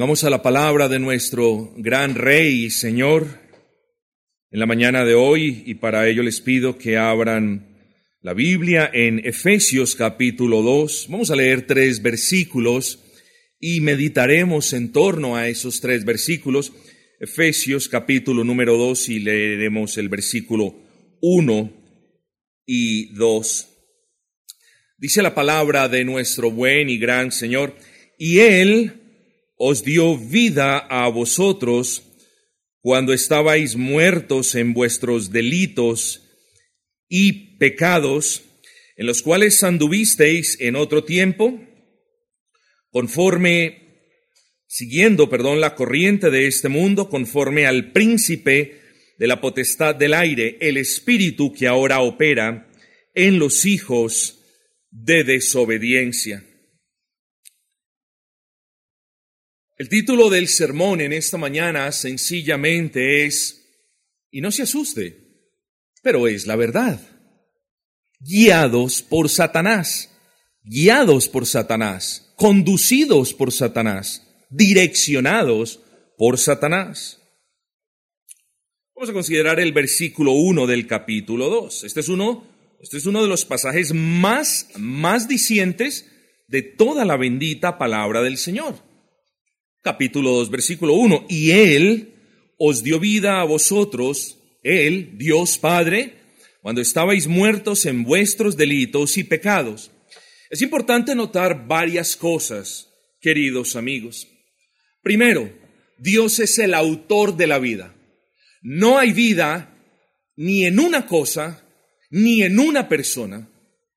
Vengamos a la palabra de nuestro gran Rey y Señor en la mañana de hoy y para ello les pido que abran la Biblia en Efesios capítulo 2. Vamos a leer tres versículos y meditaremos en torno a esos tres versículos. Efesios capítulo número 2 y leeremos el versículo 1 y 2. Dice la palabra de nuestro buen y gran Señor, y Él os dio vida a vosotros cuando estabais muertos en vuestros delitos y pecados, en los cuales anduvisteis en otro tiempo, conforme, siguiendo, perdón, la corriente de este mundo, conforme al príncipe de la potestad del aire, el espíritu que ahora opera en los hijos de desobediencia El título del sermón en esta mañana sencillamente es, y no se asuste, pero es la verdad, guiados por Satanás, guiados por Satanás, conducidos por Satanás, direccionados por Satanás. Vamos a considerar el versículo 1 del capítulo 2. Este es uno, este es uno de los pasajes más, más dicientes de toda la bendita palabra del Señor capítulo 2, versículo 1. Y Él os dio vida a vosotros, Él, Dios Padre, cuando estabais muertos en vuestros delitos y pecados. Es importante notar varias cosas, queridos amigos. Primero, Dios es el autor de la vida. No hay vida ni en una cosa, ni en una persona.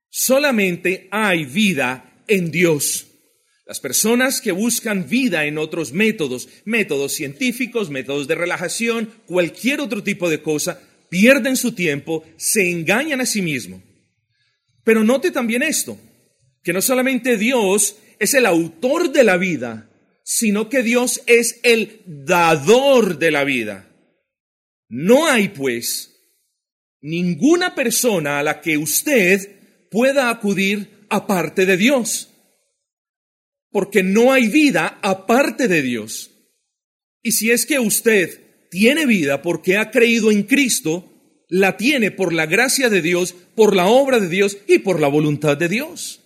Solamente hay vida en Dios. Las personas que buscan vida en otros métodos, métodos científicos, métodos de relajación, cualquier otro tipo de cosa, pierden su tiempo, se engañan a sí mismos. Pero note también esto, que no solamente Dios es el autor de la vida, sino que Dios es el dador de la vida. No hay, pues, ninguna persona a la que usted pueda acudir aparte de Dios porque no hay vida aparte de Dios. Y si es que usted tiene vida porque ha creído en Cristo, la tiene por la gracia de Dios, por la obra de Dios y por la voluntad de Dios.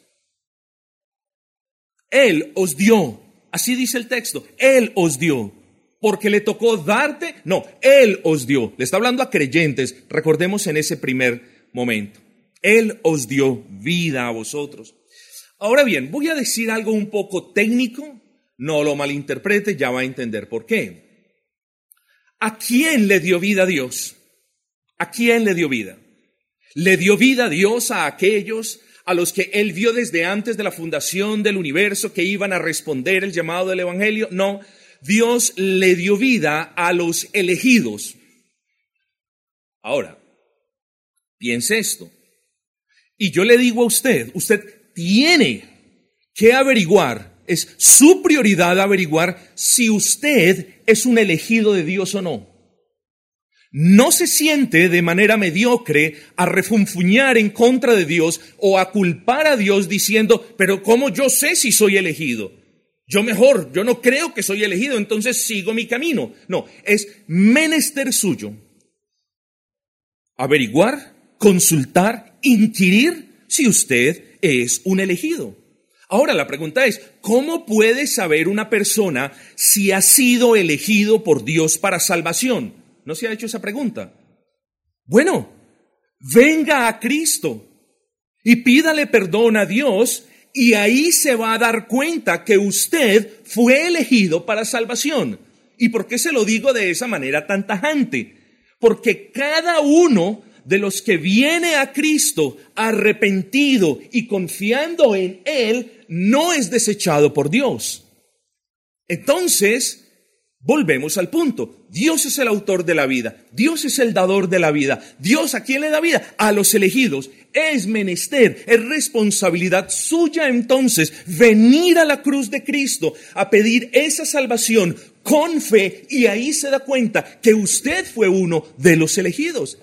Él os dio, así dice el texto, Él os dio, porque le tocó darte, no, Él os dio, le está hablando a creyentes, recordemos en ese primer momento, Él os dio vida a vosotros. Ahora bien, voy a decir algo un poco técnico, no lo malinterprete, ya va a entender por qué. ¿A quién le dio vida Dios? ¿A quién le dio vida? ¿Le dio vida Dios a aquellos a los que Él vio desde antes de la fundación del universo que iban a responder el llamado del Evangelio? No, Dios le dio vida a los elegidos. Ahora, piense esto. Y yo le digo a usted, usted tiene que averiguar, es su prioridad averiguar si usted es un elegido de Dios o no. No se siente de manera mediocre a refunfuñar en contra de Dios o a culpar a Dios diciendo, pero ¿cómo yo sé si soy elegido? Yo mejor, yo no creo que soy elegido, entonces sigo mi camino. No, es menester suyo. Averiguar, consultar, inquirir si usted es un elegido. Ahora la pregunta es, ¿cómo puede saber una persona si ha sido elegido por Dios para salvación? ¿No se ha hecho esa pregunta? Bueno, venga a Cristo y pídale perdón a Dios y ahí se va a dar cuenta que usted fue elegido para salvación. ¿Y por qué se lo digo de esa manera tan tajante? Porque cada uno de los que viene a Cristo arrepentido y confiando en Él, no es desechado por Dios. Entonces, volvemos al punto. Dios es el autor de la vida. Dios es el dador de la vida. Dios a quién le da vida? A los elegidos. Es menester, es responsabilidad suya entonces venir a la cruz de Cristo a pedir esa salvación con fe y ahí se da cuenta que usted fue uno de los elegidos.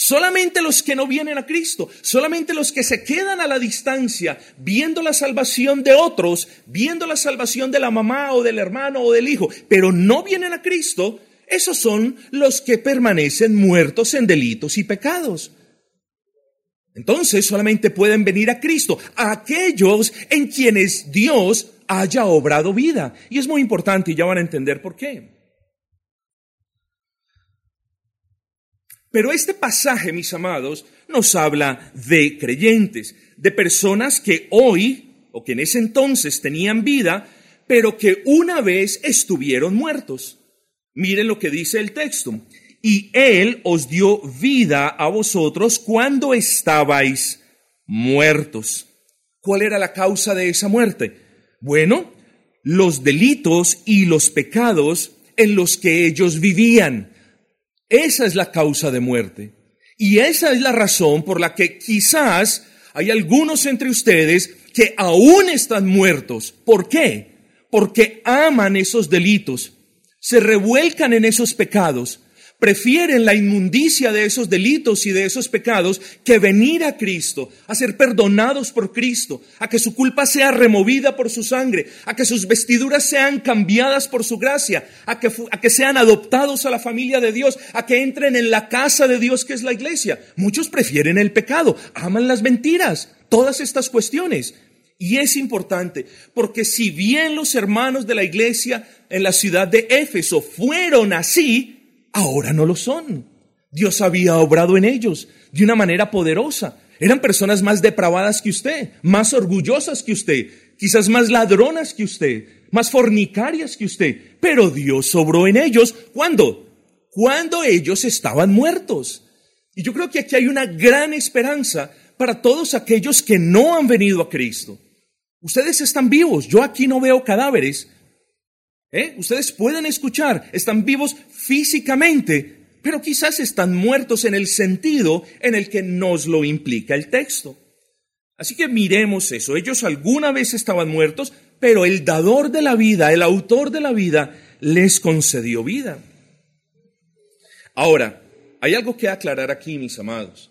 Solamente los que no vienen a Cristo, solamente los que se quedan a la distancia, viendo la salvación de otros, viendo la salvación de la mamá o del hermano o del hijo, pero no vienen a Cristo, esos son los que permanecen muertos en delitos y pecados. Entonces solamente pueden venir a Cristo aquellos en quienes Dios haya obrado vida. Y es muy importante y ya van a entender por qué. Pero este pasaje, mis amados, nos habla de creyentes, de personas que hoy o que en ese entonces tenían vida, pero que una vez estuvieron muertos. Miren lo que dice el texto. Y Él os dio vida a vosotros cuando estabais muertos. ¿Cuál era la causa de esa muerte? Bueno, los delitos y los pecados en los que ellos vivían. Esa es la causa de muerte. Y esa es la razón por la que quizás hay algunos entre ustedes que aún están muertos. ¿Por qué? Porque aman esos delitos, se revuelcan en esos pecados, prefieren la inmundicia de esos delitos y de esos pecados que venir a Cristo, a ser perdonados por Cristo, a que su culpa sea removida por su sangre, a que sus vestiduras sean cambiadas por su gracia, a que, a que sean adoptados a la familia de Dios, a que entren en la casa de Dios que es la iglesia. Muchos prefieren el pecado, aman las mentiras, todas estas cuestiones. Y es importante, porque si bien los hermanos de la iglesia en la ciudad de Éfeso fueron así, ahora no lo son. Dios había obrado en ellos de una manera poderosa. Eran personas más depravadas que usted, más orgullosas que usted, quizás más ladronas que usted, más fornicarias que usted. Pero Dios obró en ellos. ¿Cuándo? Cuando ellos estaban muertos. Y yo creo que aquí hay una gran esperanza para todos aquellos que no han venido a Cristo. Ustedes están vivos. Yo aquí no veo cadáveres, ¿Eh? Ustedes pueden escuchar, están vivos físicamente, pero quizás están muertos en el sentido en el que nos lo implica el texto. Así que miremos eso. Ellos alguna vez estaban muertos, pero el dador de la vida, el autor de la vida, les concedió vida. Ahora, hay algo que aclarar aquí, mis amados.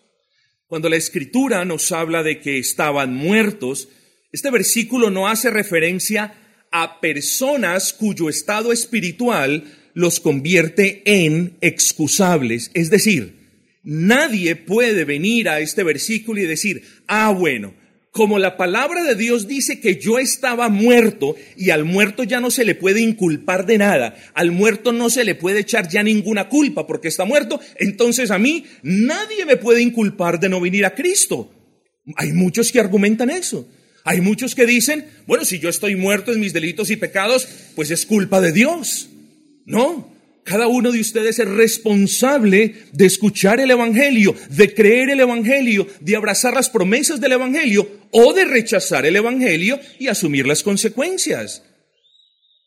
Cuando la escritura nos habla de que estaban muertos, este versículo no hace referencia a personas cuyo estado espiritual los convierte en excusables. Es decir, nadie puede venir a este versículo y decir, ah, bueno, como la palabra de Dios dice que yo estaba muerto y al muerto ya no se le puede inculpar de nada, al muerto no se le puede echar ya ninguna culpa porque está muerto, entonces a mí nadie me puede inculpar de no venir a Cristo. Hay muchos que argumentan eso. Hay muchos que dicen, bueno, si yo estoy muerto en mis delitos y pecados, pues es culpa de Dios. No, cada uno de ustedes es responsable de escuchar el Evangelio, de creer el Evangelio, de abrazar las promesas del Evangelio o de rechazar el Evangelio y asumir las consecuencias.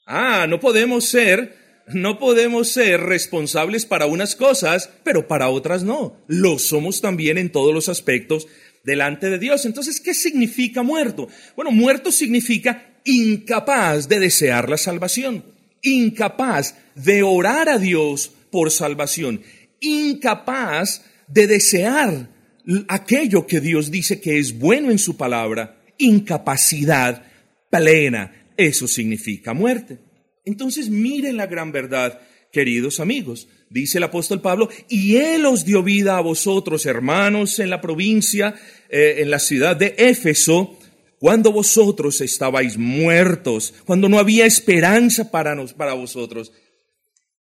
Ah, no podemos ser, no podemos ser responsables para unas cosas, pero para otras no. Lo somos también en todos los aspectos delante de Dios. Entonces, ¿qué significa muerto? Bueno, muerto significa incapaz de desear la salvación, incapaz de orar a Dios por salvación, incapaz de desear aquello que Dios dice que es bueno en su palabra, incapacidad plena. Eso significa muerte. Entonces miren la gran verdad, queridos amigos dice el apóstol Pablo, y Él os dio vida a vosotros, hermanos, en la provincia, eh, en la ciudad de Éfeso, cuando vosotros estabais muertos, cuando no había esperanza para, nos, para vosotros.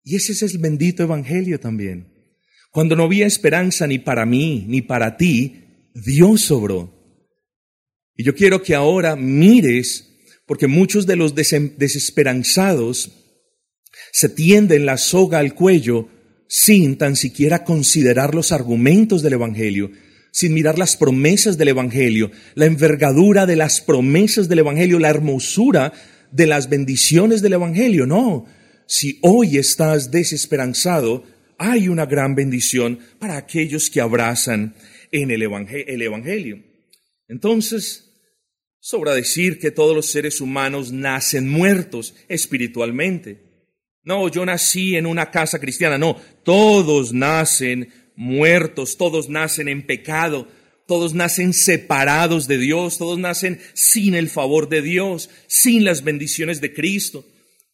Y ese es el bendito evangelio también. Cuando no había esperanza ni para mí, ni para ti, Dios sobró. Y yo quiero que ahora mires, porque muchos de los desesperanzados se tienden la soga al cuello sin tan siquiera considerar los argumentos del Evangelio, sin mirar las promesas del Evangelio, la envergadura de las promesas del Evangelio, la hermosura de las bendiciones del Evangelio. No, si hoy estás desesperanzado, hay una gran bendición para aquellos que abrazan en el Evangelio. Entonces, sobra decir que todos los seres humanos nacen muertos espiritualmente. No, yo nací en una casa cristiana. No, todos nacen muertos, todos nacen en pecado, todos nacen separados de Dios, todos nacen sin el favor de Dios, sin las bendiciones de Cristo.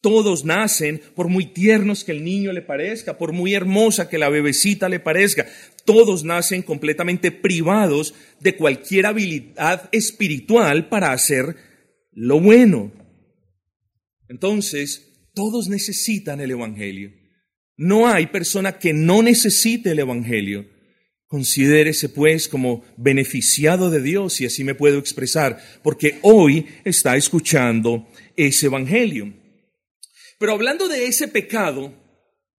Todos nacen, por muy tiernos que el niño le parezca, por muy hermosa que la bebecita le parezca, todos nacen completamente privados de cualquier habilidad espiritual para hacer lo bueno. Entonces, todos necesitan el Evangelio. No hay persona que no necesite el Evangelio. Considérese pues como beneficiado de Dios, y así me puedo expresar, porque hoy está escuchando ese Evangelio. Pero hablando de ese pecado,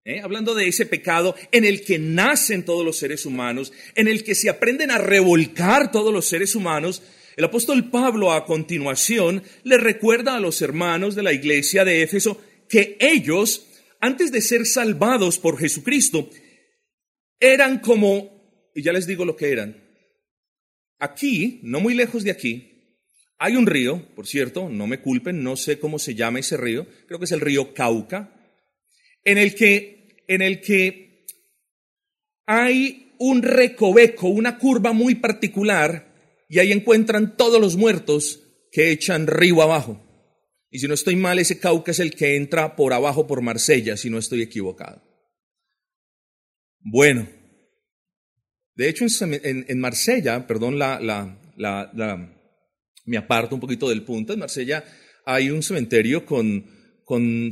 ¿eh? hablando de ese pecado en el que nacen todos los seres humanos, en el que se aprenden a revolcar todos los seres humanos, el apóstol Pablo a continuación le recuerda a los hermanos de la iglesia de Éfeso que ellos, antes de ser salvados por Jesucristo, eran como, y ya les digo lo que eran, aquí, no muy lejos de aquí, hay un río, por cierto, no me culpen, no sé cómo se llama ese río, creo que es el río Cauca, en el que, en el que hay un recoveco, una curva muy particular, y ahí encuentran todos los muertos que echan río abajo. Y si no estoy mal, ese Cauca es el que entra por abajo por Marsella, si no estoy equivocado. Bueno, de hecho en, Marsella, perdón la, la, la me aparto un poquito del punto, en Marsella hay un cementerio con, con,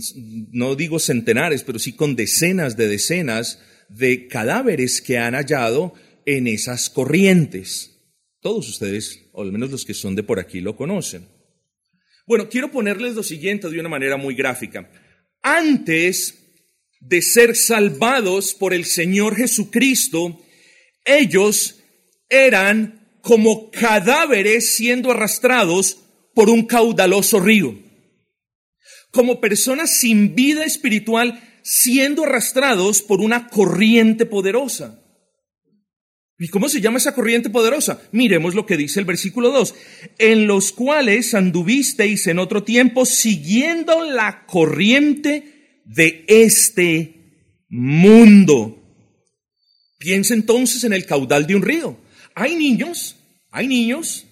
no digo centenares, pero sí con decenas de decenas de cadáveres que han hallado en esas corrientes. Todos ustedes, o al menos los que son de por aquí, lo conocen. Bueno, quiero ponerles lo siguiente de una manera muy gráfica. Antes de ser salvados por el Señor Jesucristo, ellos eran como cadáveres siendo arrastrados por un caudaloso río, como personas sin vida espiritual siendo arrastrados por una corriente poderosa. ¿Y cómo se llama esa corriente poderosa? Miremos lo que dice el versículo 2, en los cuales anduvisteis en otro tiempo siguiendo la corriente de este mundo. Piensa entonces en el caudal de un río hay niños, hay niños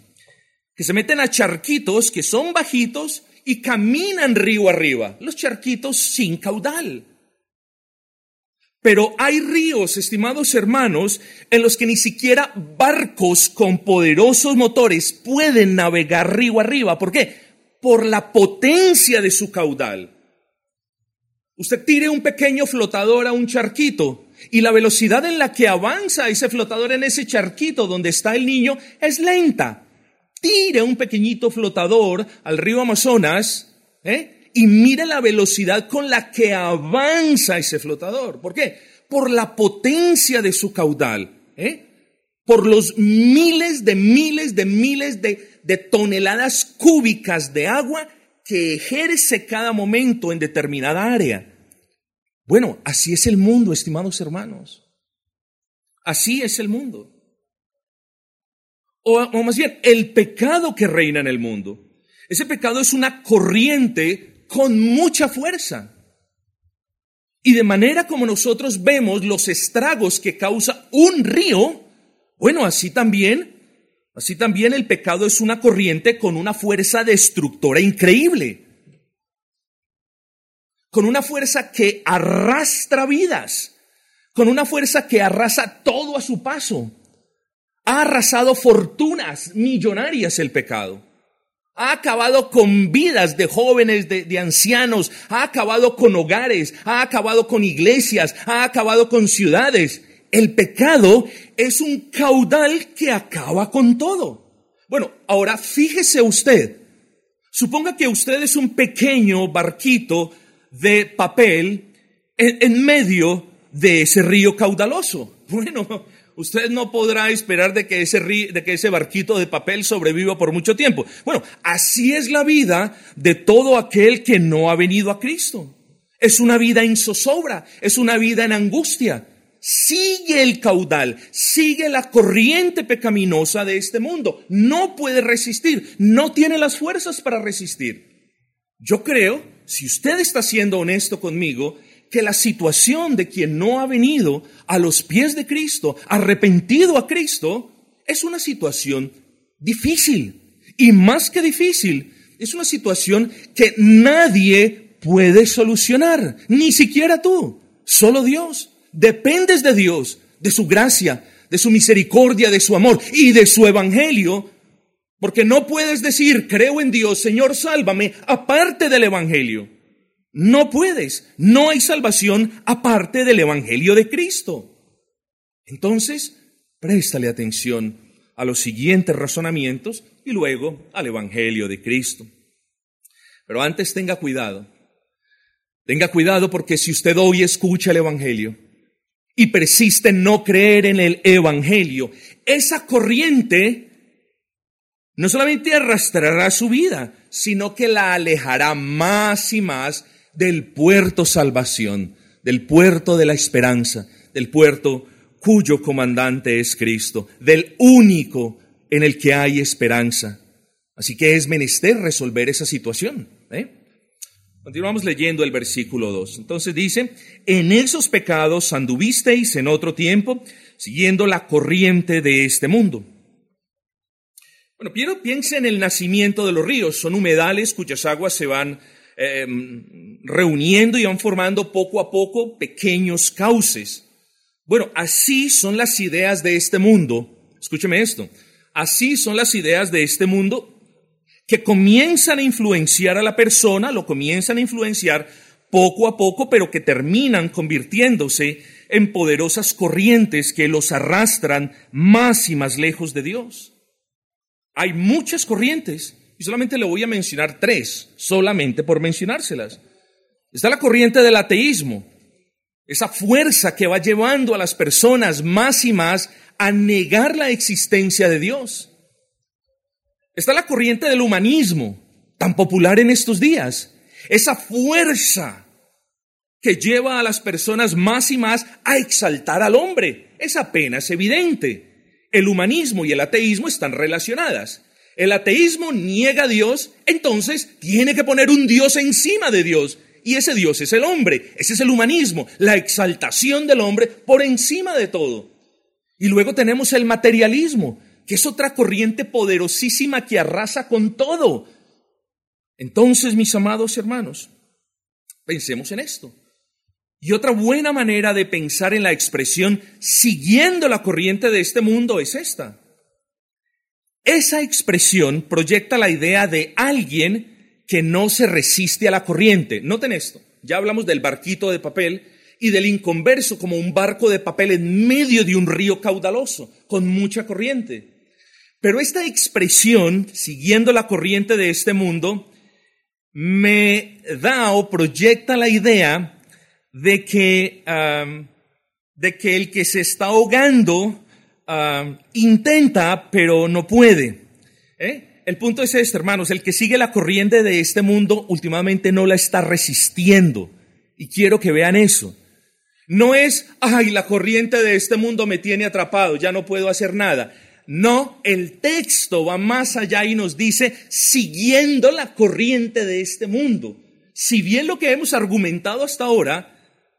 que se meten a charquitos que son bajitos y caminan río arriba, los charquitos sin caudal. Pero hay ríos, estimados hermanos, en los que ni siquiera barcos con poderosos motores pueden navegar río arriba. ¿Por qué? Por la potencia de su caudal. Usted tire un pequeño flotador a un charquito y la velocidad en la que avanza ese flotador en ese charquito donde está el niño es lenta. Tire un pequeñito flotador al río Amazonas ¿eh? Y mire la velocidad con la que avanza ese flotador. ¿Por qué? Por la potencia de su caudal. ¿eh? Por los miles de miles de miles de, de toneladas cúbicas de agua que ejerce cada momento en determinada área. Bueno, así es el mundo, estimados hermanos. Así es el mundo. O, más bien, el pecado que reina en el mundo. Ese pecado es una corriente con mucha fuerza. Y de manera como nosotros vemos los estragos que causa un río, bueno, así también, así también el pecado es una corriente con una fuerza destructora increíble con una fuerza que arrastra vidas, con una fuerza que arrasa todo a su paso. Ha arrasado fortunas millonarias el pecado. Ha acabado con vidas de jóvenes, de, de, ancianos, ha acabado con hogares, ha acabado con iglesias, ha acabado con ciudades. El pecado es un caudal que acaba con todo. Bueno, ahora fíjese usted, suponga que usted es un pequeño barquito de papel en, medio de ese río caudaloso. Bueno, usted no podrá esperar de que ese de que ese barquito de papel sobreviva por mucho tiempo. Bueno, así es la vida de todo aquel que no ha venido a Cristo. Es una vida en zozobra, es una vida en angustia. Sigue el caudal, sigue la corriente pecaminosa de este mundo. No puede resistir, no tiene las fuerzas para resistir. Yo creo si usted está siendo honesto conmigo, que la situación de quien no ha venido a los pies de Cristo, arrepentido a Cristo, es una situación difícil. Y más que difícil, es una situación que nadie puede solucionar, ni siquiera tú, solo Dios. Dependes de Dios, de su gracia, de su misericordia, de su amor y de su evangelio, porque no puedes decir, creo en Dios, Señor, sálvame, aparte del evangelio. No puedes, no hay salvación aparte del evangelio de Cristo. Entonces, préstale atención a los siguientes razonamientos y luego al Evangelio de Cristo. Pero antes tenga cuidado. Tenga cuidado porque si usted hoy escucha el Evangelio y persiste en no creer en el Evangelio, esa corriente no solamente arrastrará su vida, sino que la alejará más y más del puerto salvación, del puerto de la esperanza, del puerto cuyo comandante es Cristo, del único en el que hay esperanza. Así que es menester resolver esa situación. ¿eh? Continuamos leyendo el versículo 2. Entonces dice, en esos pecados anduvisteis en otro tiempo, siguiendo la corriente de este mundo. Bueno, piensa en el nacimiento de los ríos. Son humedales cuyas aguas se van em, reuniendo y van formando poco a poco pequeños cauces. Bueno, así son las ideas de este mundo. Escúcheme esto. Así son las ideas de este mundo que comienzan a influenciar a la persona, lo comienzan a influenciar poco a poco, pero que terminan convirtiéndose en poderosas corrientes que los arrastran más y más lejos de Dios. Hay muchas corrientes, y solamente le voy a mencionar tres, solamente por mencionárselas. Está la corriente del ateísmo, esa fuerza que va llevando a las personas más y más a negar la existencia de Dios. Está la corriente del humanismo, tan popular en estos días. Esa fuerza que lleva a las personas más y más a exaltar al hombre. Es apenas evidente. El humanismo y el ateísmo están relacionadas. El ateísmo niega a Dios, entonces tiene que poner un Dios encima de Dios y ese Dios es el hombre, ese es el humanismo, la exaltación del hombre por encima de todo. Y luego tenemos el materialismo, que es otra corriente poderosísima que arrasa con todo. Entonces, mis amados hermanos, pensemos en esto. Y otra buena manera de pensar en la expresión siguiendo la corriente de este mundo es esta. Esa expresión proyecta la idea de alguien que no se resiste a la corriente. Noten esto, ya hablamos del barquito de papel y del inconverso como un barco de papel en medio de un río caudaloso, con mucha corriente. Pero esta expresión, siguiendo la corriente de este mundo, me da o proyecta la idea de que, de que el que se está ahogando intenta, pero no puede. ¿eh? el punto es este, hermanos, el que sigue la corriente de este mundo últimamente no la está resistiendo. Y quiero que vean eso. No es, ay, la corriente de este mundo me tiene atrapado, ya no puedo hacer nada. No, el texto va más allá y nos dice, siguiendo la corriente de este mundo. Si bien lo que hemos argumentado hasta ahora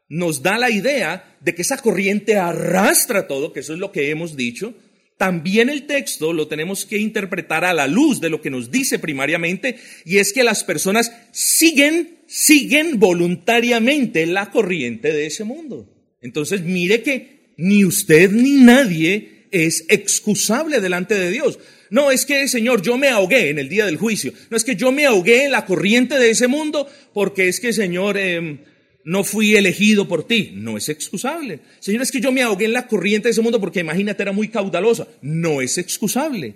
nos da la idea de que esa corriente arrastra todo, que eso es lo que hemos dicho, también el texto lo tenemos que interpretar a la luz de lo que nos dice primariamente, y es que las personas siguen, siguen voluntariamente la corriente de ese mundo. Entonces, mire que ni usted ni nadie es excusable delante de Dios. No, es que, Señor, yo me ahogué en el día del juicio. No es que yo me ahogué en la corriente de ese mundo porque es que, Señor, eh, no fui elegido por ti. No es excusable. Señor, es que yo me ahogué en la corriente de ese mundo porque imagínate era muy caudalosa. No es excusable.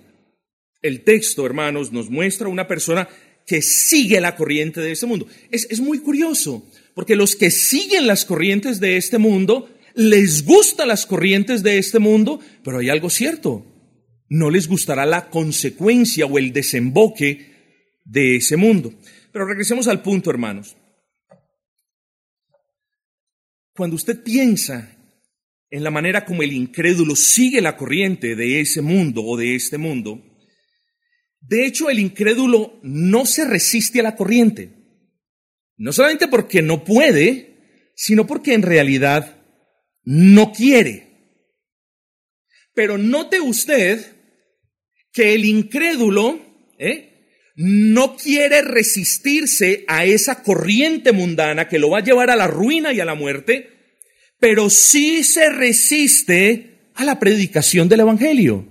El texto, hermanos, nos muestra una persona que sigue la corriente de ese mundo. Es, es muy curioso, porque los que siguen las corrientes de este mundo, les gustan las corrientes de este mundo, pero hay algo cierto. No les gustará la consecuencia o el desemboque de ese mundo. Pero regresemos al punto, hermanos. Cuando usted piensa en la manera como el incrédulo sigue la corriente de ese mundo o de este mundo, de hecho el incrédulo no se resiste a la corriente. No solamente porque no puede, sino porque en realidad no quiere. Pero note usted que el incrédulo ¿eh? No quiere resistirse a esa corriente mundana que lo va a llevar a la ruina y a la muerte, pero sí se resiste a la predicación del Evangelio.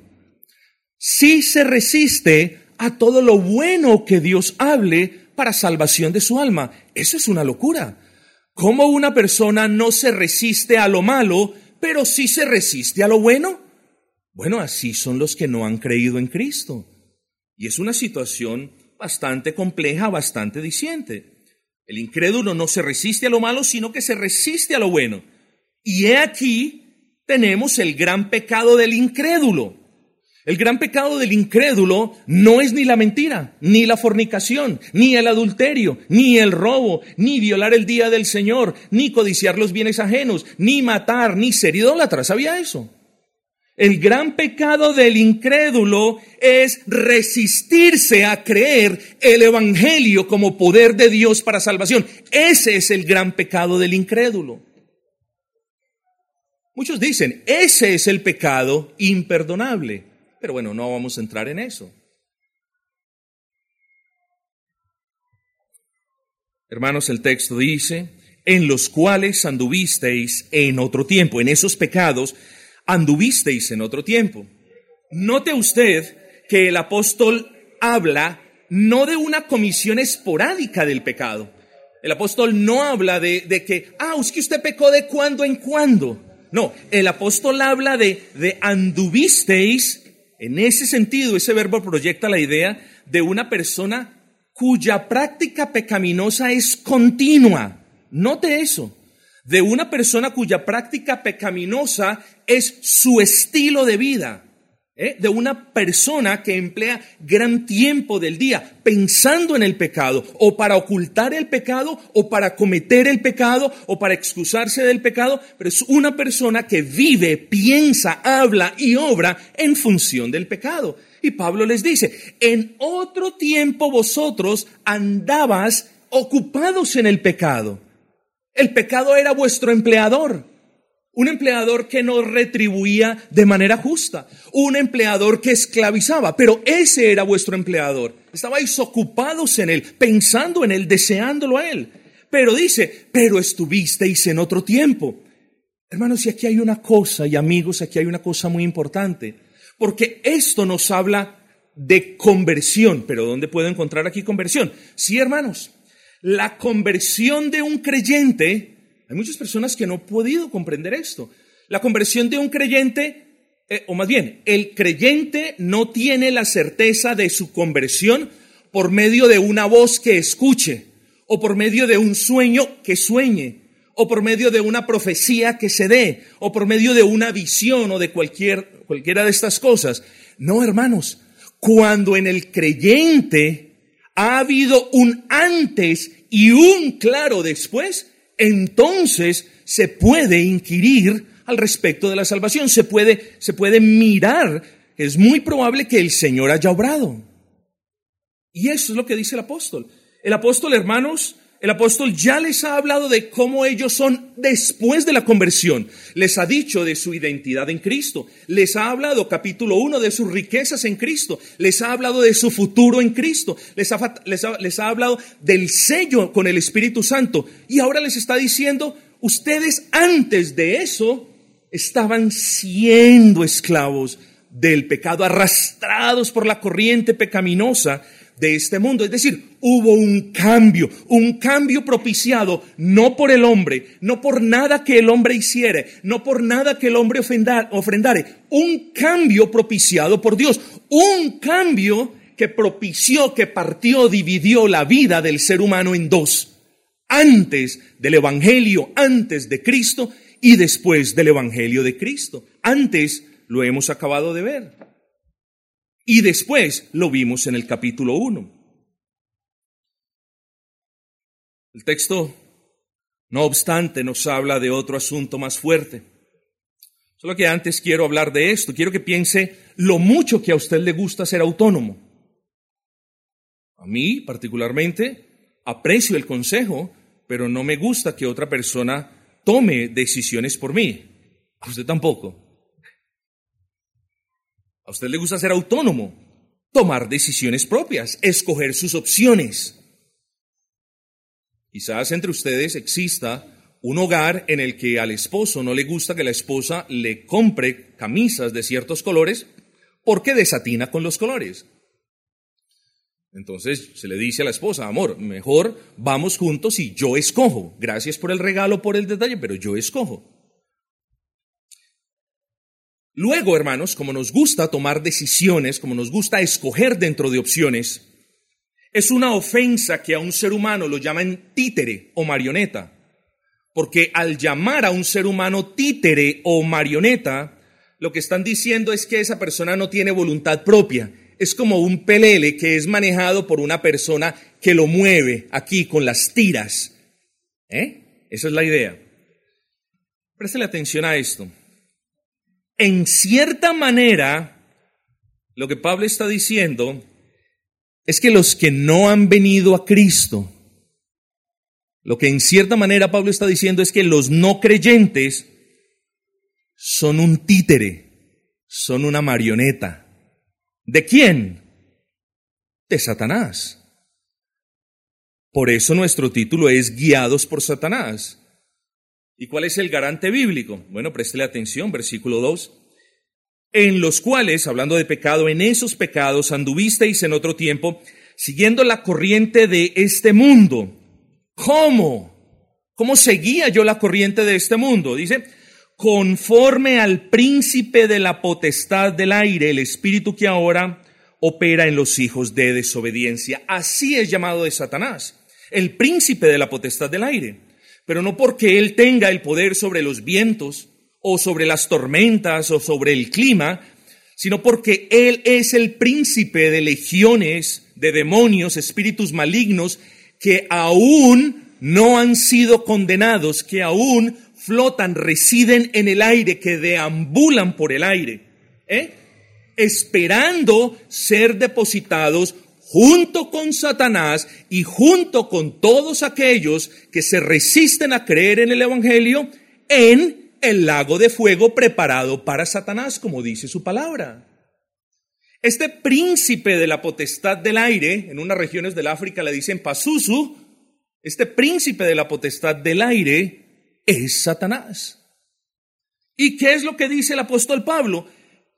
Sí se resiste a todo lo bueno que Dios hable para salvación de su alma. Eso es una locura. ¿Cómo una persona no se resiste a lo malo, pero sí se resiste a lo bueno? Bueno, así son los que no han creído en Cristo. Y es una situación bastante compleja, bastante diciente. El incrédulo no se resiste a lo malo, sino que se resiste a lo bueno. Y he aquí tenemos el gran pecado del incrédulo. El gran pecado del incrédulo no es ni la mentira, ni la fornicación, ni el adulterio, ni el robo, ni violar el día del Señor, ni codiciar los bienes ajenos, ni matar, ni ser idólatra. ¿Sabía eso? El gran pecado del incrédulo es resistirse a creer el Evangelio como poder de Dios para salvación. Ese es el gran pecado del incrédulo. Muchos dicen, ese es el pecado imperdonable. Pero bueno, no vamos a entrar en eso. Hermanos, el texto dice, en los cuales anduvisteis en otro tiempo, en esos pecados anduvisteis en otro tiempo. Note usted que el apóstol habla no de una comisión esporádica del pecado. El apóstol no habla de, que, ah, es que usted pecó de cuando en cuando. No, el apóstol habla de, de anduvisteis. En ese sentido, ese verbo proyecta la idea de una persona cuya práctica pecaminosa es continua. Note eso de una persona cuya práctica pecaminosa es su estilo de vida, ¿eh? de una persona que emplea gran tiempo del día pensando en el pecado, o para ocultar el pecado, o para cometer el pecado, o para excusarse del pecado, pero es una persona que vive, piensa, habla y obra en función del pecado. Y Pablo les dice, en otro tiempo vosotros andabas ocupados en el pecado el pecado era vuestro empleador. Un empleador que no retribuía de manera justa. Un empleador que esclavizaba. Pero ese era vuestro empleador. Estabais ocupados en él, pensando en él, deseándolo a él. Pero dice, pero estuvisteis en otro tiempo. Hermanos, y aquí hay una cosa, y amigos, aquí hay una cosa muy importante. Porque esto nos habla de conversión. Pero ¿dónde puedo encontrar aquí conversión? Sí, hermanos. La conversión de un creyente, hay muchas personas que no han podido comprender esto. La conversión de un creyente, eh, o más bien, el creyente no tiene la certeza de su conversión por medio de una voz que escuche, o por medio de un sueño que sueñe, o por medio de una profecía que se dé, o por medio de una visión o de cualquier, cualquiera de estas cosas. No, hermanos, cuando en el creyente ha habido un antes y un claro después, entonces se puede inquirir al respecto de la salvación, se puede, se puede mirar, es muy probable que el Señor haya obrado. Y eso es lo que dice el apóstol. El apóstol, hermanos, el apóstol ya les ha hablado de cómo ellos son después de la conversión. Les ha dicho de su identidad en Cristo. Les ha hablado, capítulo 1, de sus riquezas en Cristo. Les ha hablado de su futuro en Cristo. Les ha, les ha, les ha hablado del sello con el Espíritu Santo. Y ahora les está diciendo, ustedes antes de eso estaban siendo esclavos del pecado, arrastrados por la corriente pecaminosa de este mundo. Es decir, hubo un cambio, un cambio propiciado no por el hombre, no por nada que el hombre hiciere, no por nada que el hombre ofrendare, un cambio propiciado por Dios, un cambio que propició, que partió, dividió la vida del ser humano en dos. Antes del Evangelio, antes de Cristo y después del Evangelio de Cristo. Antes lo hemos acabado de ver. Y después lo vimos en el capítulo 1. El texto, no obstante, nos habla de otro asunto más fuerte. Solo que antes quiero hablar de esto. Quiero que piense lo mucho que a usted le gusta ser autónomo. A mí, particularmente, aprecio el consejo, pero no me gusta que otra persona tome decisiones por mí. A usted tampoco. A usted le gusta ser autónomo, tomar decisiones propias, escoger sus opciones. Quizás entre ustedes exista un hogar en el que al esposo no le gusta que la esposa le compre camisas de ciertos colores porque desatina con los colores. Entonces se le dice a la esposa, amor, mejor vamos juntos y yo escojo. Gracias por el regalo, por el detalle, pero yo escojo. Luego, hermanos, como nos gusta tomar decisiones, como nos gusta escoger dentro de opciones, es una ofensa que a un ser humano lo llaman títere o marioneta. Porque al llamar a un ser humano títere o marioneta, lo que están diciendo es que esa persona no tiene voluntad propia. Es como un pelele que es manejado por una persona que lo mueve aquí con las tiras. ¿Eh? Esa es la idea. Préstele atención a esto. En cierta manera, lo que Pablo está diciendo es que los que no han venido a Cristo, lo que en cierta manera Pablo está diciendo es que los no creyentes son un títere, son una marioneta. ¿De quién? De Satanás. Por eso nuestro título es Guiados por Satanás. ¿Y cuál es el garante bíblico? Bueno, préstele atención, versículo 2. En los cuales, hablando de pecado, en esos pecados anduvisteis en otro tiempo, siguiendo la corriente de este mundo. ¿Cómo? ¿Cómo seguía yo la corriente de este mundo? Dice, conforme al príncipe de la potestad del aire, el espíritu que ahora opera en los hijos de desobediencia. Así es llamado de Satanás, el príncipe de la potestad del aire. Pero no porque él tenga el poder sobre los vientos o sobre las tormentas o sobre el clima, sino porque él es el príncipe de legiones, de demonios, espíritus malignos que aún no han sido condenados, que aún flotan, residen en el aire, que deambulan por el aire, ¿eh? esperando ser depositados junto con Satanás y junto con todos aquellos que se resisten a creer en el Evangelio en el lago de fuego preparado para Satanás, como dice su palabra. Este príncipe de la potestad del aire, en unas regiones del África le dicen Pazuzu, este príncipe de la potestad del aire es Satanás. ¿Y qué es lo que dice el apóstol Pablo?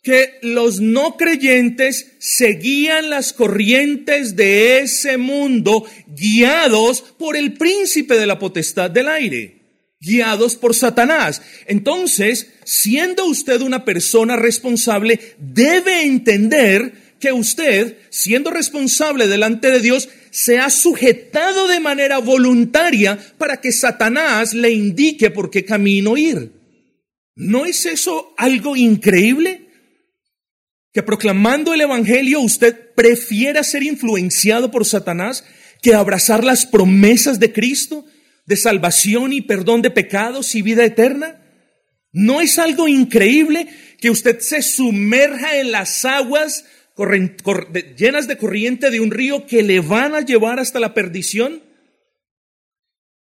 Que los no creyentes seguían las corrientes de ese mundo guiados por el príncipe de la potestad del aire, guiados por Satanás. Entonces, siendo usted una persona responsable, debe entender que usted, siendo responsable delante de Dios, se ha sujetado de manera voluntaria para que Satanás le indique por qué camino ir. ¿No es eso algo increíble? Que proclamando el Evangelio usted prefiera ser influenciado por Satanás que abrazar las promesas de Cristo, de salvación y perdón de pecados y vida eterna. ¿No es algo increíble que usted se sumerja en las aguas llenas de corriente de un río que le van a llevar hasta la perdición?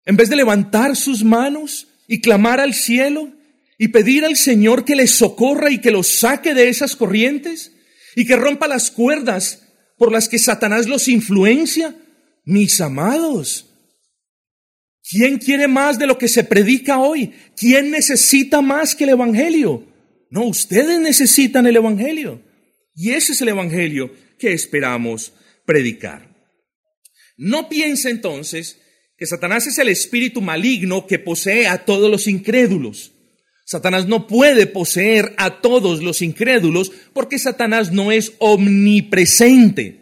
En vez de levantar sus manos y clamar al cielo y pedir al Señor que le socorra y que lo saque de esas corrientes y que rompa las cuerdas por las que Satanás los influencia, mis amados. ¿Quién quiere más de lo que se predica hoy? ¿Quién necesita más que el Evangelio? No, ustedes necesitan el Evangelio. Y ese es el Evangelio que esperamos predicar. No piense entonces que Satanás es el espíritu maligno que posee a todos los incrédulos. Satanás no puede poseer a todos los incrédulos porque Satanás no es omnipresente.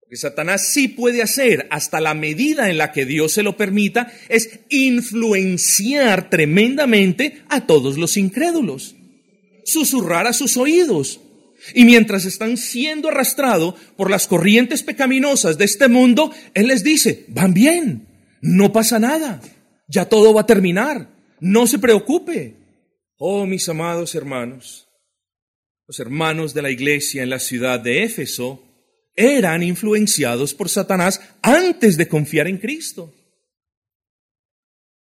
Lo que Satanás sí puede hacer hasta la medida en la que Dios se lo permita es influenciar tremendamente a todos los incrédulos, susurrar a sus oídos, y mientras están siendo arrastrados por las corrientes pecaminosas de este mundo, Él les dice, van bien, no pasa nada, ya todo va a terminar, no se preocupe. Oh, mis amados hermanos, los hermanos de la iglesia en la ciudad de Éfeso eran influenciados por Satanás antes de confiar en Cristo.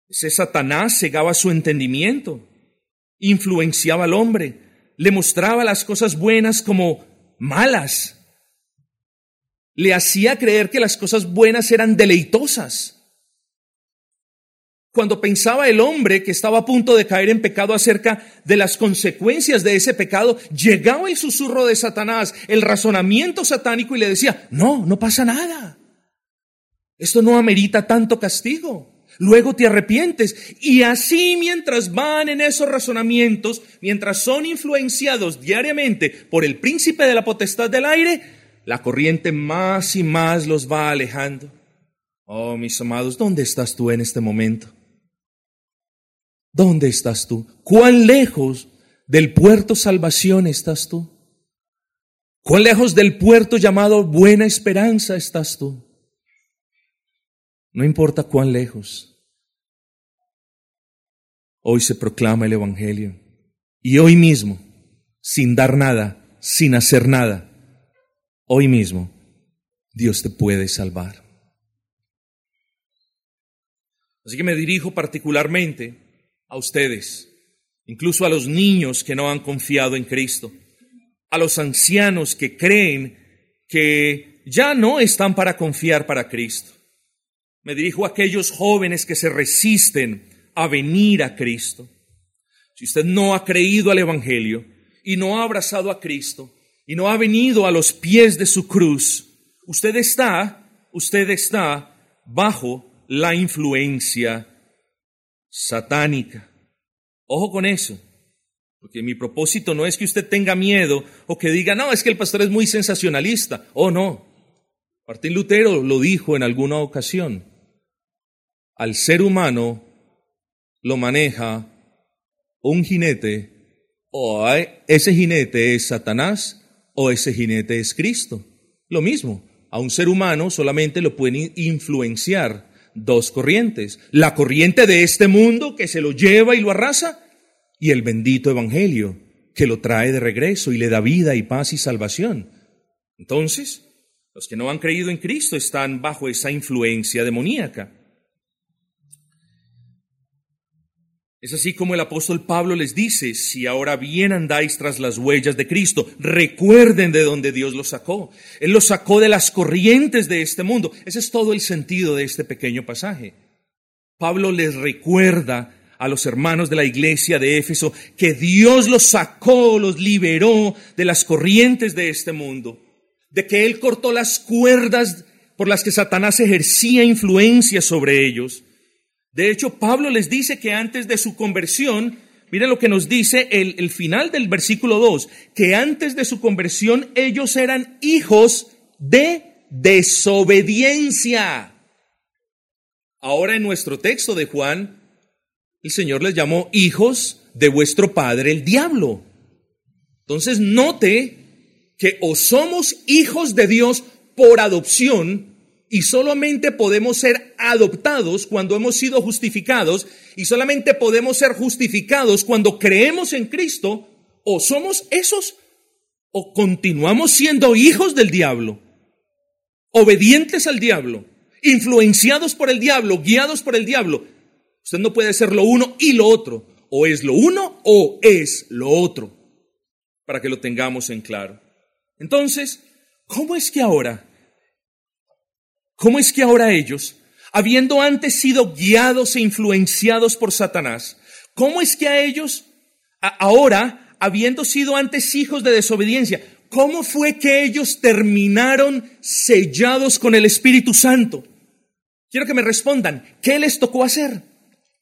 Ese Satanás cegaba su entendimiento, influenciaba al hombre, le mostraba las cosas buenas como malas, le hacía creer que las cosas buenas eran deleitosas. Cuando pensaba el hombre que estaba a punto de caer en pecado acerca de las consecuencias de ese pecado, llegaba el susurro de Satanás, el razonamiento satánico y le decía, no, no pasa nada. Esto no amerita tanto castigo. Luego te arrepientes. Y así mientras van en esos razonamientos, mientras son influenciados diariamente por el príncipe de la potestad del aire, la corriente más y más los va alejando. Oh, mis amados, ¿dónde estás tú en este momento? ¿Dónde estás tú? ¿Cuán lejos del puerto salvación estás tú? ¿Cuán lejos del puerto llamado buena esperanza estás tú? No importa cuán lejos. Hoy se proclama el Evangelio. Y hoy mismo, sin dar nada, sin hacer nada, hoy mismo, Dios te puede salvar. Así que me dirijo particularmente a ustedes, incluso a los niños que no han confiado en Cristo, a los ancianos que creen que ya no están para confiar para Cristo. Me dirijo a aquellos jóvenes que se resisten a venir a Cristo. Si usted no ha creído al Evangelio y no ha abrazado a Cristo, y no ha venido a los pies de su cruz, usted está, usted está bajo la influencia satánica. Ojo con eso, porque mi propósito no es que usted tenga miedo o que diga, no, es que el pastor es muy sensacionalista. Oh, no. Martín Lutero lo dijo en alguna ocasión. Al ser humano lo maneja un jinete o ese jinete es Satanás o ese jinete es Cristo. Lo mismo, a un ser humano solamente lo pueden influenciar dos corrientes. La corriente de este mundo que se lo lleva y lo arrasa y el bendito Evangelio que lo trae de regreso y le da vida y paz y salvación. Entonces, los que no han creído en Cristo están bajo esa influencia demoníaca. Es así como el apóstol Pablo les dice, si ahora bien andáis tras las huellas de Cristo, recuerden de dónde Dios los sacó. Él los sacó de las corrientes de este mundo. Ese es todo el sentido de este pequeño pasaje. Pablo les recuerda a los hermanos de la iglesia de Éfeso que Dios los sacó, los liberó de las corrientes de este mundo, de que Él cortó las cuerdas por las que Satanás ejercía influencia sobre ellos de hecho, Pablo les dice que antes de su conversión, miren lo que nos dice el, el, final del versículo 2, que antes de su conversión ellos eran hijos de desobediencia. Ahora en nuestro texto de Juan, el Señor les llamó hijos de vuestro padre el diablo. Entonces note que o somos hijos de Dios por adopción, y solamente podemos ser adoptados cuando hemos sido justificados y solamente podemos ser justificados cuando creemos en Cristo o somos esos o continuamos siendo hijos del diablo, obedientes al diablo, influenciados por el diablo, guiados por el diablo. Usted no puede ser lo uno y lo otro, o es lo uno o es lo otro, para que lo tengamos en claro. Entonces, ¿cómo es que ahora ¿Cómo es que ahora ellos, habiendo antes sido guiados e influenciados por Satanás, cómo es que a ellos, ahora, habiendo sido antes hijos de desobediencia, cómo fue que ellos terminaron sellados con el Espíritu Santo? Quiero que me respondan, ¿qué les tocó hacer?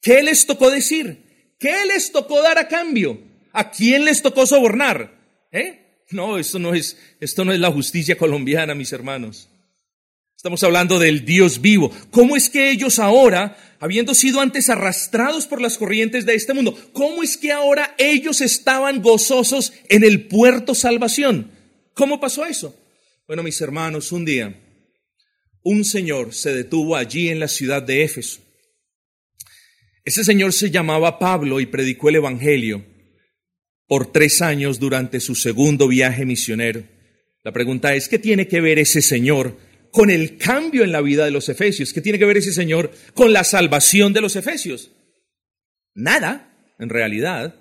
¿Qué les tocó decir? ¿Qué les tocó dar a cambio? ¿A quién les tocó sobornar? ¿Eh? No, esto no es, esto no es la justicia colombiana, mis hermanos. Estamos hablando del Dios vivo. ¿Cómo es que ellos ahora, habiendo sido antes arrastrados por las corrientes de este mundo, cómo es que ahora ellos estaban gozosos en el puerto salvación? ¿Cómo pasó eso? Bueno, mis hermanos, un día un señor se detuvo allí en la ciudad de Éfeso. Ese señor se llamaba Pablo y predicó el Evangelio por tres años durante su segundo viaje misionero. La pregunta es, ¿qué tiene que ver ese señor con el cambio en la vida de los efesios. ¿Qué tiene que ver ese Señor con la salvación de los efesios? nada, en realidad.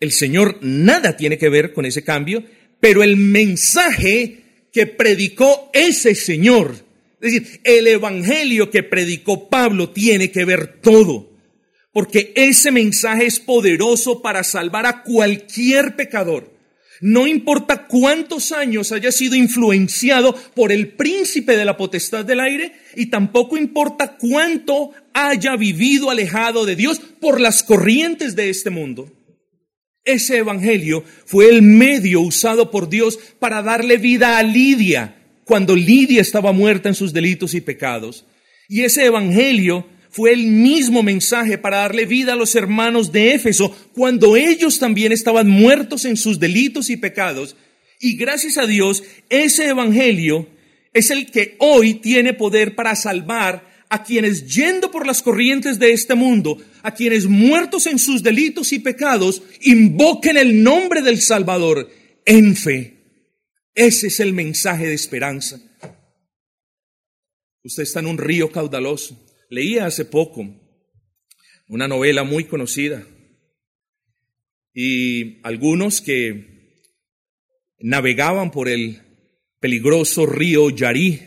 El Señor nada tiene que ver con ese cambio, pero el mensaje que predicó ese Señor, es decir, el Evangelio que predicó Pablo tiene que ver todo, porque ese mensaje es poderoso para salvar a cualquier pecador. No importa cuántos años haya sido influenciado por el príncipe de la potestad del aire y tampoco importa cuánto haya vivido alejado de Dios por las corrientes de este mundo. Ese evangelio fue el medio usado por Dios para darle vida a Lidia cuando Lidia estaba muerta en sus delitos y pecados. Y ese evangelio fue el mismo mensaje para darle vida a los hermanos de Éfeso cuando ellos también estaban muertos en sus delitos y pecados. Y gracias a Dios, ese evangelio es el que hoy tiene poder para salvar a quienes yendo por las corrientes de este mundo, a quienes muertos en sus delitos y pecados, invoquen el nombre del Salvador en fe. Ese es el mensaje de esperanza. Usted está en un río caudaloso. Leía hace poco una novela muy conocida y algunos que navegaban por el peligroso río Yarí,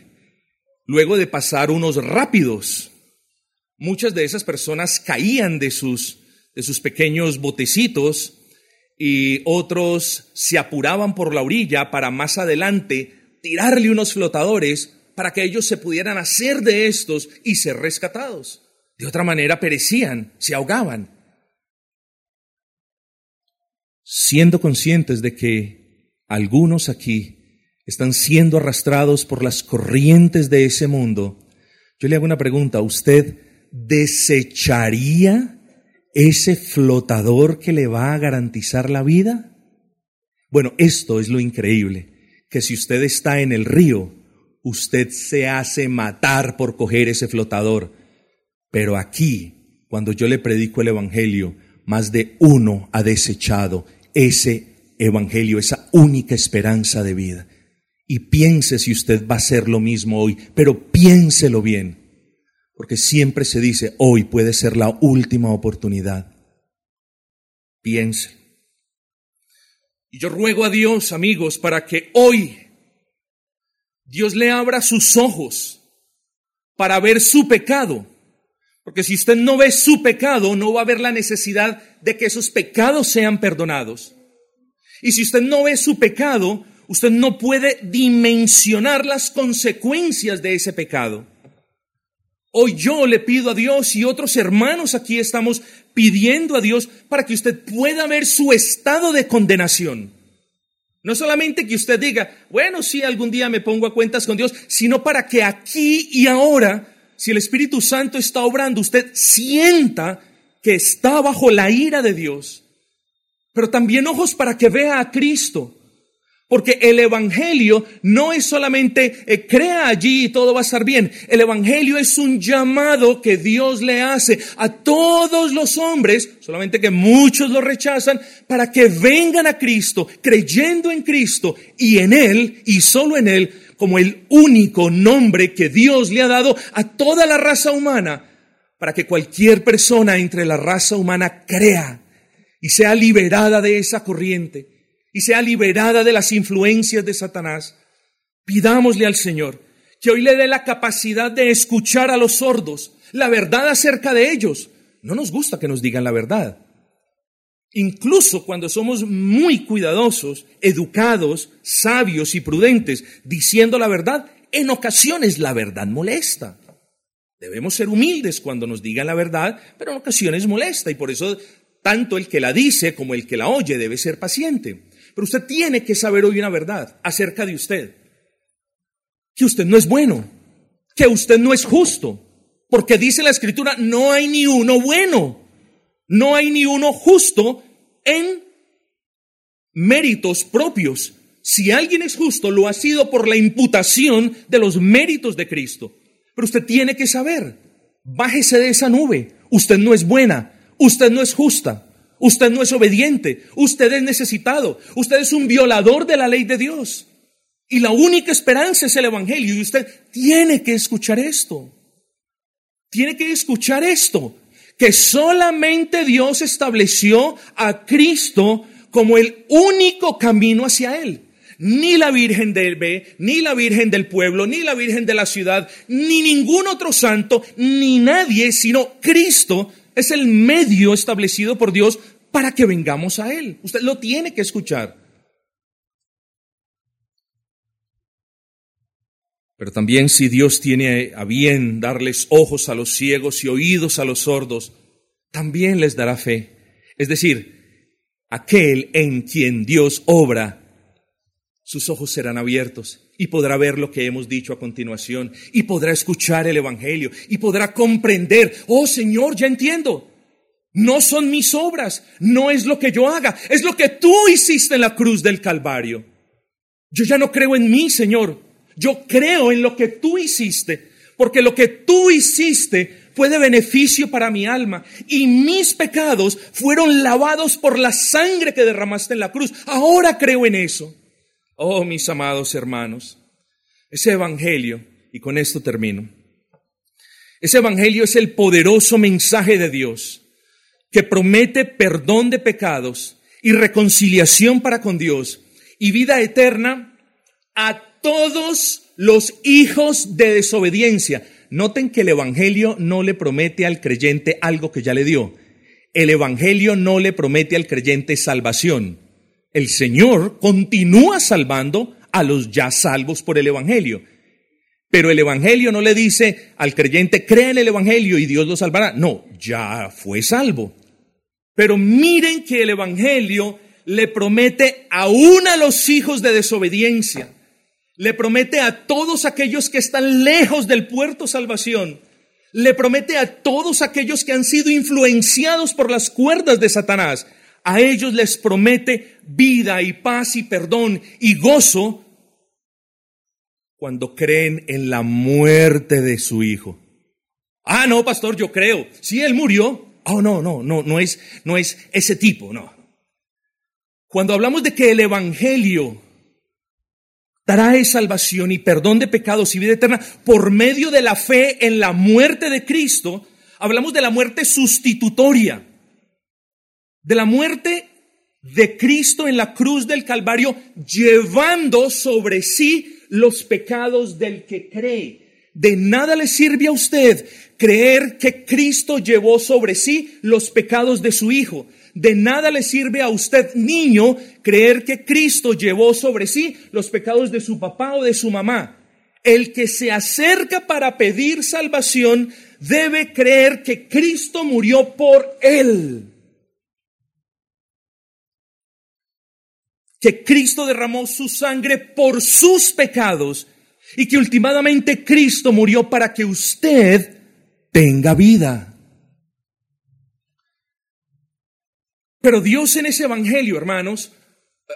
luego de pasar unos rápidos, muchas de esas personas caían de sus, de sus pequeños botecitos y otros se apuraban por la orilla para más adelante tirarle unos flotadores para que ellos se pudieran hacer de estos y ser rescatados. De otra manera perecían, se ahogaban. Siendo conscientes de que algunos aquí están siendo arrastrados por las corrientes de ese mundo, yo le hago una pregunta, ¿usted desecharía ese flotador que le va a garantizar la vida? Bueno, esto es lo increíble, que si usted está en el río, usted se hace matar por coger ese flotador. Pero aquí, cuando yo le predico el Evangelio, más de uno ha desechado ese Evangelio, esa única esperanza de vida. Y piense si usted va a hacer lo mismo hoy, pero piénselo bien, porque siempre se dice, hoy puede ser la última oportunidad. Piense. Y yo ruego a Dios, amigos, para que hoy Dios le abra sus ojos para ver su pecado. Porque si usted no ve su pecado, no va a haber la necesidad de que esos pecados sean perdonados. Y si usted no ve su pecado, usted no puede dimensionar las consecuencias de ese pecado. Hoy yo le pido a Dios y otros hermanos aquí estamos pidiendo a Dios para que usted pueda ver su estado de condenación. No solamente que usted diga, bueno, sí, algún día me pongo a cuentas con Dios, sino para que aquí y ahora, si el Espíritu Santo está obrando, usted sienta que está bajo la ira de Dios. Pero también ojos para que vea a Cristo, porque el Evangelio no es solamente eh, crea allí y todo va a estar bien. El Evangelio es un llamado que Dios le hace a todos los hombres, solamente que muchos lo rechazan, para que vengan a Cristo, creyendo en Cristo y en Él y solo en Él, como el único nombre que Dios le ha dado a toda la raza humana, para que cualquier persona entre la raza humana crea y sea liberada de esa corriente y sea liberada de las influencias de Satanás. Pidámosle al Señor que hoy le dé la capacidad de escuchar a los sordos la verdad acerca de ellos. No nos gusta que nos digan la verdad. Incluso cuando somos muy cuidadosos, educados, sabios y prudentes, diciendo la verdad, en ocasiones la verdad molesta. Debemos ser humildes cuando nos digan la verdad, pero en ocasiones molesta y por eso tanto el que la dice como el que la oye debe ser paciente. Pero usted tiene que saber hoy una verdad acerca de usted. Que usted no es bueno, que usted no es justo, porque dice la escritura, no hay ni uno bueno, no hay ni uno justo en méritos propios. Si alguien es justo, lo ha sido por la imputación de los méritos de Cristo. Pero usted tiene que saber, bájese de esa nube, usted no es buena, usted no es justa, Usted no es obediente, usted es necesitado, usted es un violador de la ley de Dios. Y la única esperanza es el Evangelio y usted tiene que escuchar esto. Tiene que escuchar esto, que solamente Dios estableció a Cristo como el único camino hacia Él. Ni la Virgen del B, ni la Virgen del pueblo, ni la Virgen de la ciudad, ni ningún otro santo, ni nadie, sino Cristo es el medio establecido por Dios para que vengamos a Él. Usted lo tiene que escuchar. Pero también si Dios tiene a bien darles ojos a los ciegos y oídos a los sordos, también les dará fe. Es decir, aquel en quien Dios obra, sus ojos serán abiertos y podrá ver lo que hemos dicho a continuación y podrá escuchar el Evangelio y podrá comprender, oh Señor, ya entiendo. No son mis obras, no es lo que yo haga, es lo que tú hiciste en la cruz del Calvario. Yo ya no creo en mí, Señor, yo creo en lo que tú hiciste, porque lo que tú hiciste fue de beneficio para mi alma y mis pecados fueron lavados por la sangre que derramaste en la cruz. Ahora creo en eso. Oh, mis amados hermanos, ese evangelio, y con esto termino, ese evangelio es el poderoso mensaje de Dios que promete perdón de pecados y reconciliación para con Dios y vida eterna a todos los hijos de desobediencia. Noten que el Evangelio no le promete al creyente algo que ya le dio. El Evangelio no le promete al creyente salvación. El Señor continúa salvando a los ya salvos por el Evangelio. Pero el Evangelio no le dice al creyente, crea en el Evangelio y Dios lo salvará. No, ya fue salvo. Pero miren que el Evangelio le promete aún a los hijos de desobediencia le promete a todos aquellos que están lejos del puerto salvación. Le promete a todos aquellos que han sido influenciados por las cuerdas de Satanás. A ellos les promete vida y paz y perdón y gozo cuando creen en la muerte de su hijo. Ah, no, pastor, yo creo. Si él murió. Oh, no, no, no, no es, no es ese tipo, no. Cuando hablamos de que el evangelio trae salvación y perdón de pecados y vida eterna por medio de la fe en la muerte de Cristo. Hablamos de la muerte sustitutoria, de la muerte de Cristo en la cruz del Calvario, llevando sobre sí los pecados del que cree. De nada le sirve a usted creer que Cristo llevó sobre sí los pecados de su Hijo. De nada le sirve a usted, niño, creer que Cristo llevó sobre sí los pecados de su papá o de su mamá. El que se acerca para pedir salvación debe creer que Cristo murió por él. Que Cristo derramó su sangre por sus pecados y que últimamente Cristo murió para que usted tenga vida. Pero Dios en ese Evangelio, hermanos,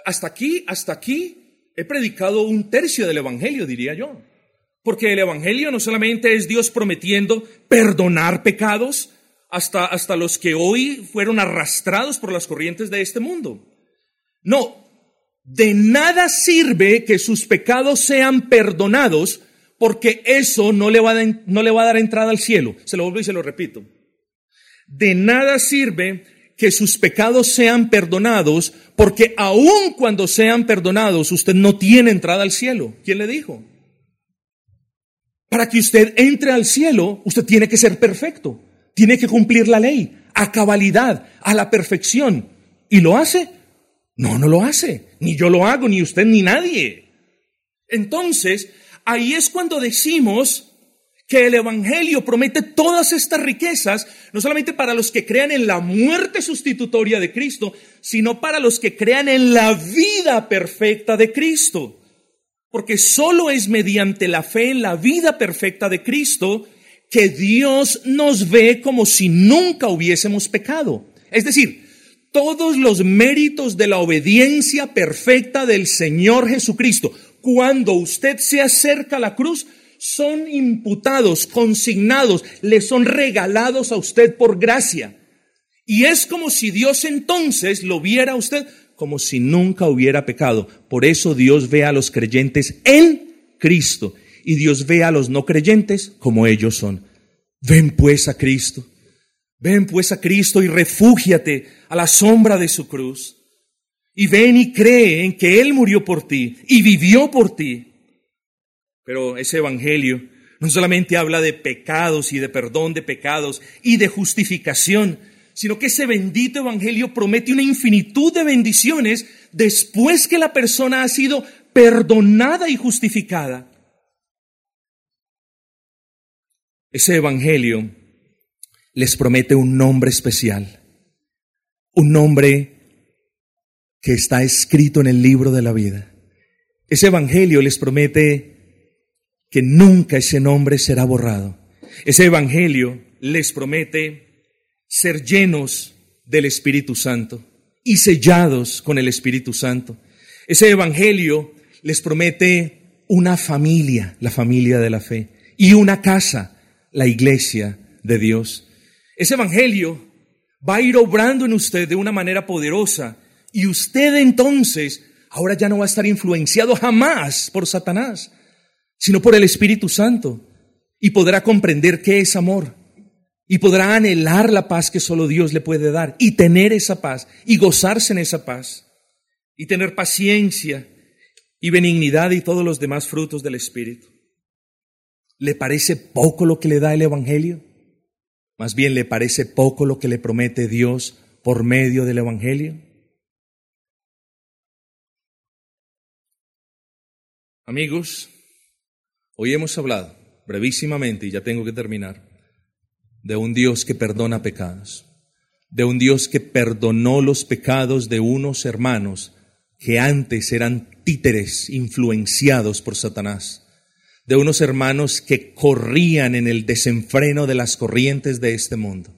hasta aquí, hasta aquí, he predicado un tercio del Evangelio, diría yo. Porque el Evangelio no solamente es Dios prometiendo perdonar pecados hasta, hasta los que hoy fueron arrastrados por las corrientes de este mundo. No, de nada sirve que sus pecados sean perdonados porque eso no le va a, no le va a dar entrada al cielo. Se lo vuelvo y se lo repito. De nada sirve que sus pecados sean perdonados, porque aun cuando sean perdonados, usted no tiene entrada al cielo. ¿Quién le dijo? Para que usted entre al cielo, usted tiene que ser perfecto, tiene que cumplir la ley a cabalidad, a la perfección. ¿Y lo hace? No, no lo hace. Ni yo lo hago, ni usted, ni nadie. Entonces, ahí es cuando decimos que el Evangelio promete todas estas riquezas, no solamente para los que crean en la muerte sustitutoria de Cristo, sino para los que crean en la vida perfecta de Cristo. Porque solo es mediante la fe en la vida perfecta de Cristo que Dios nos ve como si nunca hubiésemos pecado. Es decir, todos los méritos de la obediencia perfecta del Señor Jesucristo, cuando usted se acerca a la cruz, son imputados, consignados, le son regalados a usted por gracia. Y es como si Dios entonces lo viera a usted como si nunca hubiera pecado. Por eso Dios ve a los creyentes en Cristo y Dios ve a los no creyentes como ellos son. Ven pues a Cristo. Ven pues a Cristo y refúgiate a la sombra de su cruz. Y ven y cree en que Él murió por ti y vivió por ti. Pero ese Evangelio no solamente habla de pecados y de perdón de pecados y de justificación, sino que ese bendito Evangelio promete una infinitud de bendiciones después que la persona ha sido perdonada y justificada. Ese Evangelio les promete un nombre especial, un nombre que está escrito en el libro de la vida. Ese Evangelio les promete que nunca ese nombre será borrado. Ese Evangelio les promete ser llenos del Espíritu Santo y sellados con el Espíritu Santo. Ese Evangelio les promete una familia, la familia de la fe, y una casa, la iglesia de Dios. Ese Evangelio va a ir obrando en usted de una manera poderosa. Y usted entonces ahora ya no va a estar influenciado jamás por Satanás, sino por el Espíritu Santo. Y podrá comprender qué es amor. Y podrá anhelar la paz que solo Dios le puede dar. Y tener esa paz. Y gozarse en esa paz. Y tener paciencia. Y benignidad y todos los demás frutos del Espíritu. ¿Le parece poco lo que le da el Evangelio? Más bien le parece poco lo que le promete Dios por medio del Evangelio. Amigos, hoy hemos hablado brevísimamente, y ya tengo que terminar, de un Dios que perdona pecados, de un Dios que perdonó los pecados de unos hermanos que antes eran títeres influenciados por Satanás, de unos hermanos que corrían en el desenfreno de las corrientes de este mundo.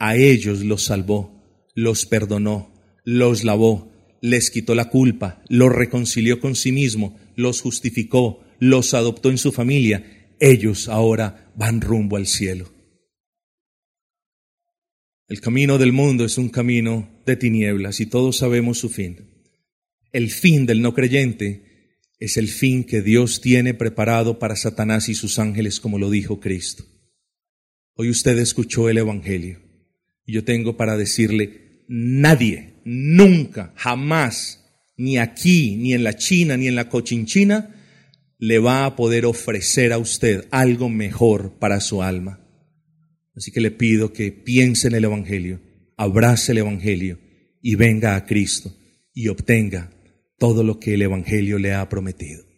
A ellos los salvó, los perdonó, los lavó, les quitó la culpa, los reconcilió con sí mismo, los justificó, los adoptó en su familia. Ellos ahora van rumbo al cielo. El camino del mundo es un camino de tinieblas y todos sabemos su fin. El fin del no creyente es el fin que Dios tiene preparado para Satanás y sus ángeles, como lo dijo Cristo. Hoy usted escuchó el Evangelio y yo tengo para decirle, nadie nunca, jamás, ni aquí, ni en la China, ni en la Cochinchina, le va a poder ofrecer a usted algo mejor para su alma. Así que le pido que piense en el Evangelio, abrace el Evangelio y venga a Cristo y obtenga todo lo que el Evangelio le ha prometido.